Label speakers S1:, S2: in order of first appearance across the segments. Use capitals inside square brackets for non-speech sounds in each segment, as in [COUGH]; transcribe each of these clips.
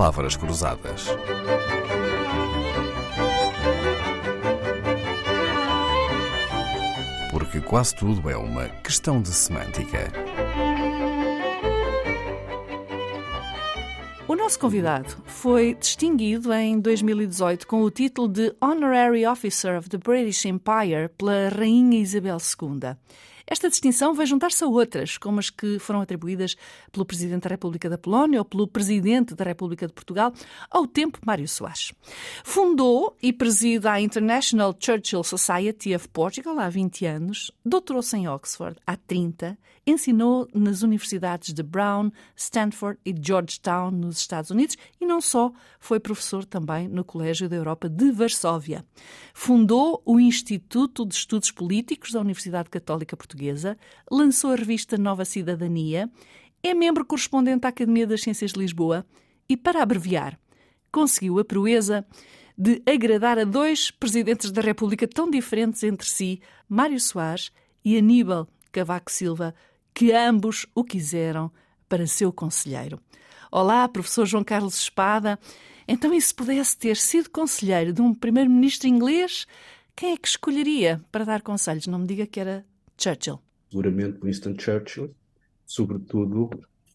S1: palavras cruzadas. Porque quase tudo é uma questão de semântica.
S2: O nosso convidado foi distinguido em 2018 com o título de Honorary Officer of the British Empire pela Rainha Isabel II. Esta distinção vai juntar-se a outras, como as que foram atribuídas pelo Presidente da República da Polónia ou pelo Presidente da República de Portugal, ao tempo Mário Soares. Fundou e preside a International Churchill Society of Portugal há 20 anos, doutorou-se em Oxford há 30, ensinou nas universidades de Brown, Stanford e Georgetown, nos Estados Unidos, e não só, foi professor também no Colégio da Europa de Varsóvia. Fundou o Instituto de Estudos Políticos da Universidade Católica Portuguesa Portuguesa, lançou a revista Nova Cidadania, é membro correspondente da Academia das Ciências de Lisboa e, para abreviar, conseguiu a proeza de agradar a dois presidentes da República tão diferentes entre si, Mário Soares e Aníbal Cavaco Silva, que ambos o quiseram para seu conselheiro. Olá, professor João Carlos Espada. Então, e se pudesse ter sido conselheiro de um primeiro-ministro inglês, quem é que escolheria para dar conselhos? Não me diga que era Churchill?
S3: Seguramente Winston Churchill, sobretudo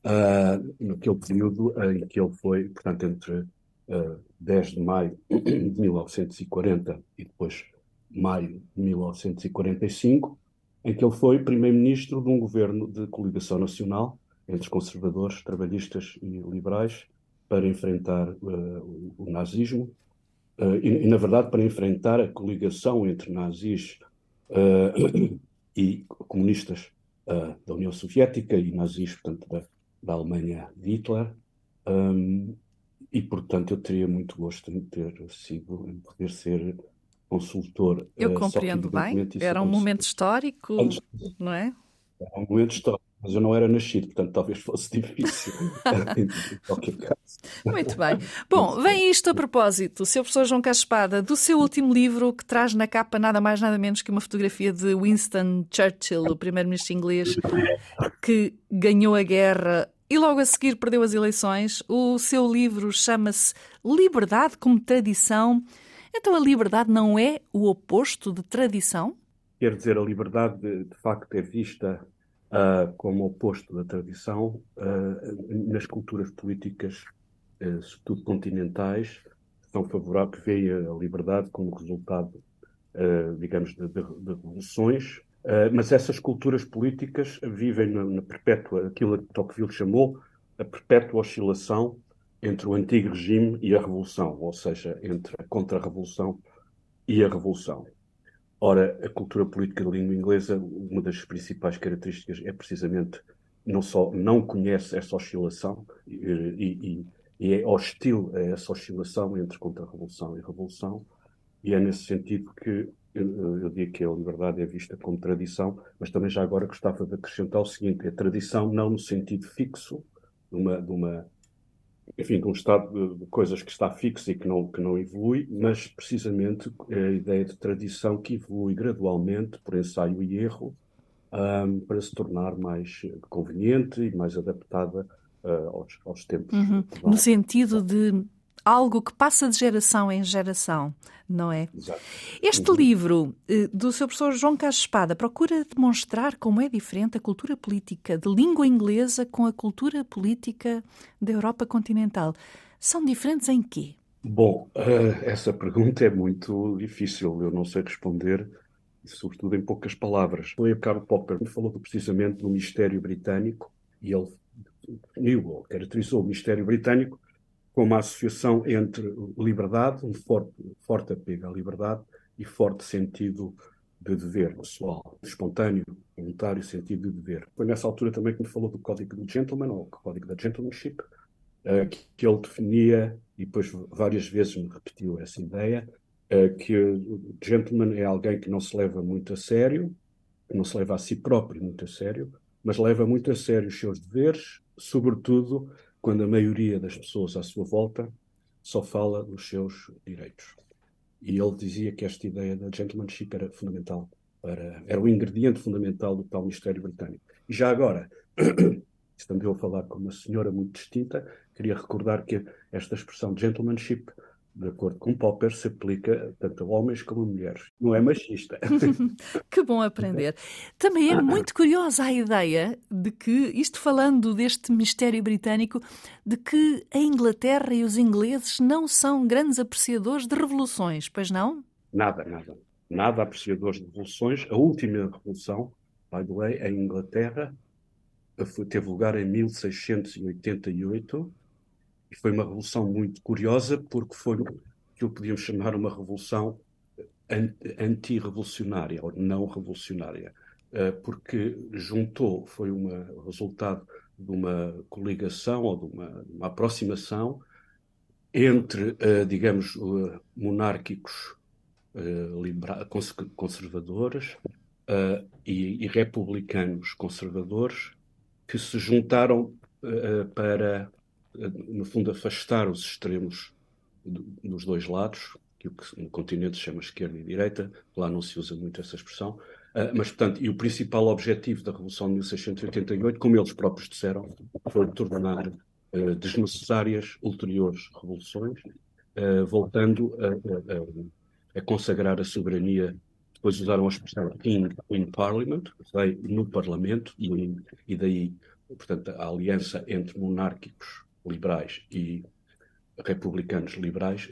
S3: uh, naquele período em que ele foi, portanto, entre uh, 10 de maio de 1940 e depois maio de 1945, em que ele foi primeiro-ministro de um governo de coligação nacional entre conservadores, trabalhistas e liberais para enfrentar uh, o, nazismo uh, e, e, na verdade, para enfrentar a coligação entre nazis uh, e comunistas uh, da União Soviética e nazis, portanto, da, da Alemanha de Hitler. Um, e, portanto, eu teria muito gosto em ter sido, em poder ser consultor.
S2: Eu uh, compreendo bem. Era um momento histórico, não é?
S3: Era um momento histórico mas eu não era nascido, portanto talvez fosse [LAUGHS] difícil em qualquer caso.
S2: Muito bem. Bom, vem isto a propósito, o seu professor João Espada, do seu último livro, que traz na capa nada mais nada menos que uma fotografia de Winston Churchill, o primeiro-ministro inglês, que ganhou a guerra e logo a seguir perdeu as eleições. O seu livro chama-se Liberdade como Tradição. Então a liberdade não é o oposto de tradição?
S3: Quer dizer, a liberdade de, de facto é vista uh, como oposto da tradição, uh, nas culturas políticas, uh, sobretudo continentais, são favoráveis, veem a liberdade como resultado, digamos, de, de, de revoluções, mas essas culturas políticas vivem na, na perpétua, aquilo que Tocqueville chamou a perpétua oscilação entre o antigo regime e a revolução, ou seja, entre a contra-revolução e a revolução. Ora, a cultura política da língua inglesa, uma das principais características é precisamente não só não conhece essa oscilação e, e, e é hostil a essa oscilação entre contra-revolução e revolução, e é nesse sentido que eu, eu digo que a liberdade é vista como tradição, mas também já agora gostava de acrescentar o seguinte: é tradição não no sentido fixo, de uma, de uma enfim, de um estado de coisas que está fixo e que não, que não evolui, mas precisamente a ideia de tradição que evolui gradualmente por ensaio e erro um, para se tornar mais conveniente e mais adaptada uh, aos, aos, tempos.
S2: Uhum. No sentido de algo que passa de geração em geração, não é?
S3: Exato.
S2: Este uhum. livro eh, do seu professor João Carlos Espada procura demonstrar como é diferente a cultura política de língua inglesa com a cultura política da Europa continental. São diferentes em quê?
S3: Bom, uh, essa pergunta é muito difícil, eu não sei responder, sobretudo em poucas palavras. Foi Karl Popper falou precisamente do mistério britânico e ele definiu, caracterizou o mistério britânico como a associação entre liberdade, um forte, forte apego à liberdade e forte sentido de dever pessoal, espontâneo, voluntário sentido de dever. Foi nessa altura também que me falou do Código do Gentleman, ou Código da Gentlemanship, uh, que, ele definia, e depois várias vezes me repetiu essa ideia, uh, que o gentleman é alguém que não se leva muito a sério, não se leva a si próprio muito a sério, mas leva muito a sério os seus deveres, sobretudo quando a maioria das pessoas à sua volta só fala dos seus direitos. E ele dizia que esta ideia da gentlemanship era fundamental, para, era o ingrediente fundamental do tal mistério britânico. E já agora, [CLEARS THROAT] estando eu a falar com uma senhora muito distinta, queria recordar que esta expressão gentlemanship de acordo com Popper, se aplica tanto a homens como a mulheres. Não é machista. [LAUGHS]
S2: que bom aprender. Também é muito curiosa a ideia de que, isto falando deste mistério britânico, de que a Inglaterra e os ingleses não são grandes apreciadores de revoluções, pois não?
S3: Nada, nada. Nada apreciadores de revoluções. A última revolução, by the way, em Inglaterra, teve lugar em 1688 e foi uma revolução muito curiosa, porque foi o que podíamos chamar uma revolução anti-revolucionária, ou não revolucionária, eh, porque juntou, foi um resultado de uma coligação ou de uma, uma aproximação entre, eh, digamos, monárquicos eh, conservadores e republicanos conservadores que se juntaram para no fundo, afastar os extremos dos dois lados, que o que no continente se chama esquerda e direita, lá não se usa muito essa expressão, uh, mas, portanto, e o principal objetivo da Revolução de 1688, como eles próprios disseram, foi tornar uh, desnecessárias ulteriores revoluções, uh, voltando a, a, a, consagrar a soberania. Depois usaram a expressão in, in Parliament, no Parlamento, e, e daí, portanto, a aliança entre monárquicos liberais e republicanos liberais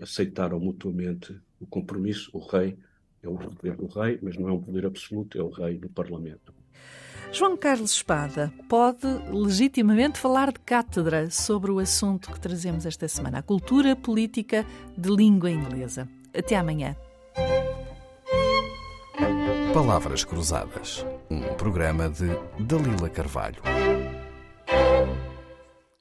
S3: aceitaram mutuamente o compromisso. O rei é o poder do rei, mas não é um poder absoluto, é o rei do Parlamento.
S2: João Carlos Espada pode legitimamente falar de cátedra sobre o assunto que trazemos esta semana, a cultura política de língua inglesa. Até amanhã.
S1: Palavras Cruzadas, um programa de Dalila Carvalho.